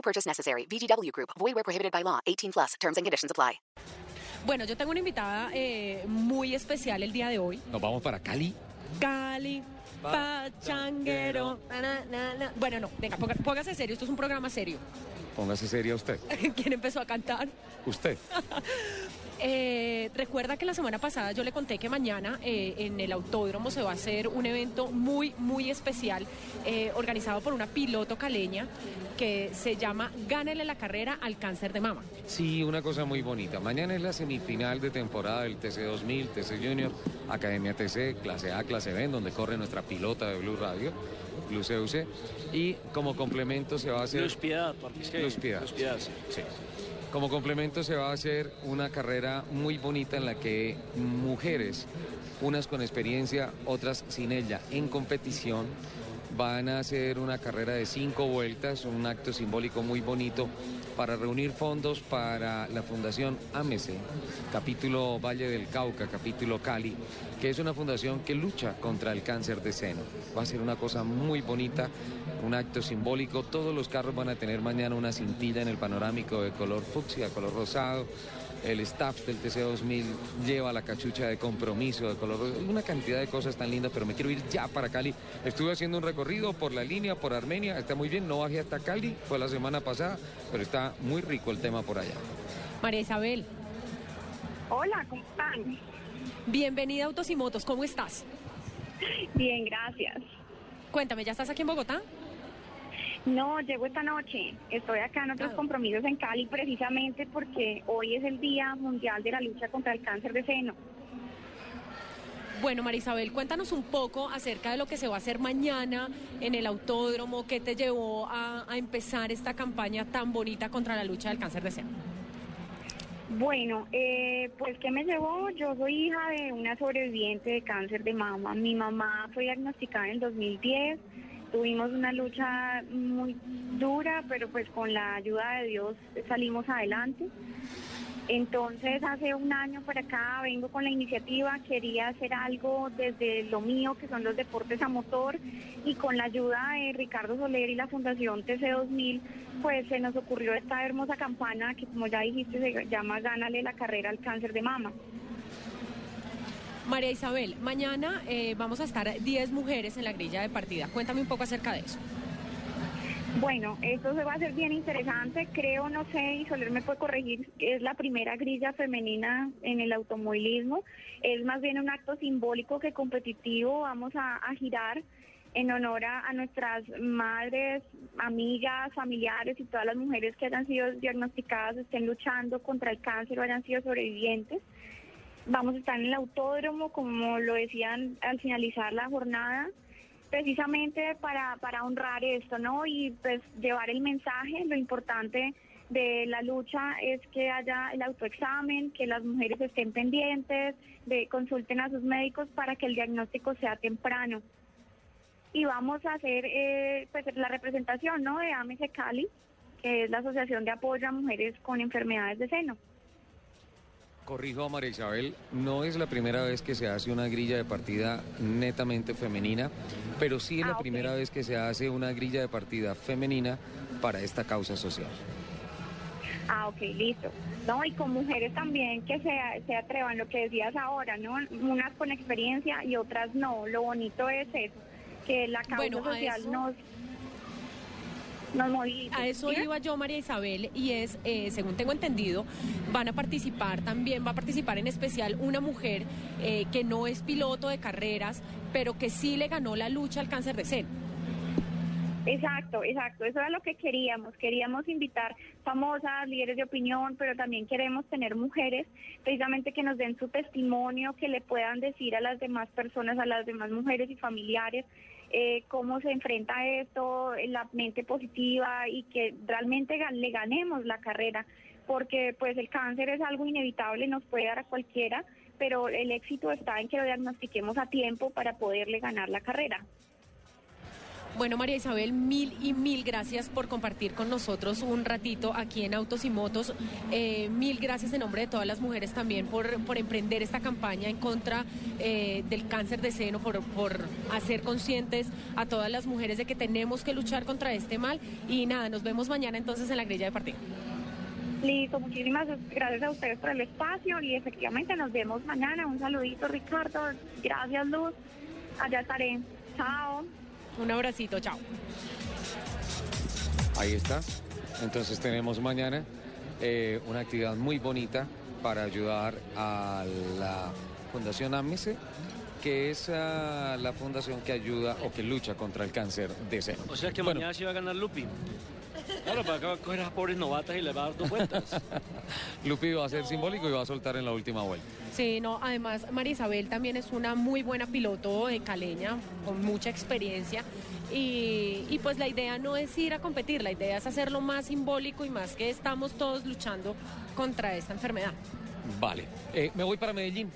No purchase necessary. VGW Group. Void where prohibited by law. 18 plus. Terms and conditions apply. Bueno, yo tengo una invitada eh, muy especial el día de hoy. Nos vamos para Cali. Cali, pachanguero. na, na, na, na. Bueno, no, venga, ponga- póngase serio. Esto es un programa serio. Póngase seria usted. ¿Quién empezó a cantar? Usted. Eh, recuerda que la semana pasada yo le conté que mañana eh, en el autódromo se va a hacer un evento muy, muy especial eh, organizado por una piloto caleña que se llama Gánele la carrera al cáncer de mama. Sí, una cosa muy bonita. Mañana es la semifinal de temporada del TC2000, TC Junior, Academia TC, clase A, clase B, en donde corre nuestra pilota de Blue Radio, Blue CUC. Y como complemento se va a hacer... Luz Piedad, porque es que Luz Piedad. Luz Piedad, sí. Sí. Como complemento se va a hacer una carrera muy bonita en la que mujeres, unas con experiencia, otras sin ella, en competición, van a hacer una carrera de cinco vueltas, un acto simbólico muy bonito para reunir fondos para la Fundación AMESE, capítulo Valle del Cauca, capítulo Cali, que es una fundación que lucha contra el cáncer de seno. Va a ser una cosa muy bonita, un acto simbólico. Todos los carros van a tener mañana una cintilla en el panorámico de color fucsia, color rosado. El staff del TC2000 lleva la cachucha de compromiso de color. Una cantidad de cosas tan lindas, pero me quiero ir ya para Cali. Estuve haciendo un recorrido por la línea, por Armenia. Está muy bien, no bajé hasta Cali, fue la semana pasada, pero está muy rico el tema por allá. María Isabel, Hola, ¿cómo están? bienvenida a Autos y Motos, ¿cómo estás? Bien, gracias. Cuéntame, ¿ya estás aquí en Bogotá? No, llego esta noche. Estoy acá en otros Ah. compromisos en Cali precisamente porque hoy es el Día Mundial de la Lucha contra el Cáncer de Seno. Bueno, María Isabel, cuéntanos un poco acerca de lo que se va a hacer mañana en el autódromo, qué te llevó a, a empezar esta campaña tan bonita contra la lucha del cáncer de seno. Bueno, eh, pues ¿qué me llevó? Yo soy hija de una sobreviviente de cáncer de mama. Mi mamá fue diagnosticada en el 2010. Tuvimos una lucha muy dura, pero pues con la ayuda de Dios salimos adelante. Entonces, hace un año para acá vengo con la iniciativa, quería hacer algo desde lo mío, que son los deportes a motor, y con la ayuda de Ricardo Soler y la Fundación TC2000, pues se nos ocurrió esta hermosa campana que, como ya dijiste, se llama Gánale la carrera al cáncer de mama. María Isabel, mañana eh, vamos a estar 10 mujeres en la grilla de partida. Cuéntame un poco acerca de eso. Bueno, esto se va a hacer bien interesante. Creo, no sé, y Soler me puede corregir, es la primera grilla femenina en el automovilismo. Es más bien un acto simbólico que competitivo. Vamos a, a girar en honor a, a nuestras madres, amigas, familiares y todas las mujeres que hayan sido diagnosticadas, estén luchando contra el cáncer o hayan sido sobrevivientes. Vamos a estar en el autódromo, como lo decían al finalizar la jornada precisamente para, para honrar esto, ¿no? Y pues llevar el mensaje, lo importante de la lucha es que haya el autoexamen, que las mujeres estén pendientes, de consulten a sus médicos para que el diagnóstico sea temprano. Y vamos a hacer eh, pues la representación, ¿no? De AMC Cali, que es la Asociación de Apoyo a Mujeres con Enfermedades de Seno. Corrijo a María Isabel, no es la primera vez que se hace una grilla de partida netamente femenina, pero sí es la Ah, primera vez que se hace una grilla de partida femenina para esta causa social. Ah, ok, listo. No, y con mujeres también que se, se atrevan, lo que decías ahora, ¿no? Unas con experiencia y otras no. Lo bonito es eso, que la causa Bueno, social eso- nos, nos moviliza. A eso iba yo, María Isabel, y es, eh, según tengo entendido, van a participar también, va a participar en especial una mujer eh, que no es piloto de carreras, pero que sí le ganó la lucha al cáncer de seno. Exacto, exacto. Eso era lo que queríamos. Queríamos invitar famosas, líderes de opinión, pero también queremos tener mujeres precisamente que nos den su testimonio, que le puedan decir a las demás personas, a las demás mujeres y familiares eh, cómo se enfrenta esto, la mente positiva y que realmente le ganemos la carrera, porque pues el cáncer es algo inevitable, nos puede dar a cualquiera, pero el éxito está en que lo diagnostiquemos a tiempo para poderle ganar la carrera. Bueno, María Isabel, mil y mil gracias por compartir con nosotros un ratito aquí en Autos y Motos. Eh, mil gracias en nombre de todas las mujeres también por, por emprender esta campaña en contra eh, del cáncer de seno, por, por hacer conscientes a todas las mujeres de que tenemos que luchar contra este mal. Y nada, nos vemos mañana entonces en la grilla de partido. Listo, muchísimas gracias a ustedes por el espacio y efectivamente nos vemos mañana. Un saludito, Ricardo. Gracias, Luz. Allá estaré. Chao. Un abracito, chao. Ahí está. Entonces tenemos mañana eh, una actividad muy bonita para ayudar a la Fundación AMICE, que es ah, la fundación que ayuda o que lucha contra el cáncer de seno. O sea que Bueno, mañana sí va a ganar Lupi. Claro, para acá coger a las pobres novatas y le va a dar dos vueltas. Lupi va a ser simbólico y va a soltar en la última vuelta. Sí, no, además María Isabel también es una muy buena piloto de caleña, con mucha experiencia. Y, y pues la idea no es ir a competir, la idea es hacerlo más simbólico y más que estamos todos luchando contra esta enfermedad. Vale. Eh, me voy para Medellín.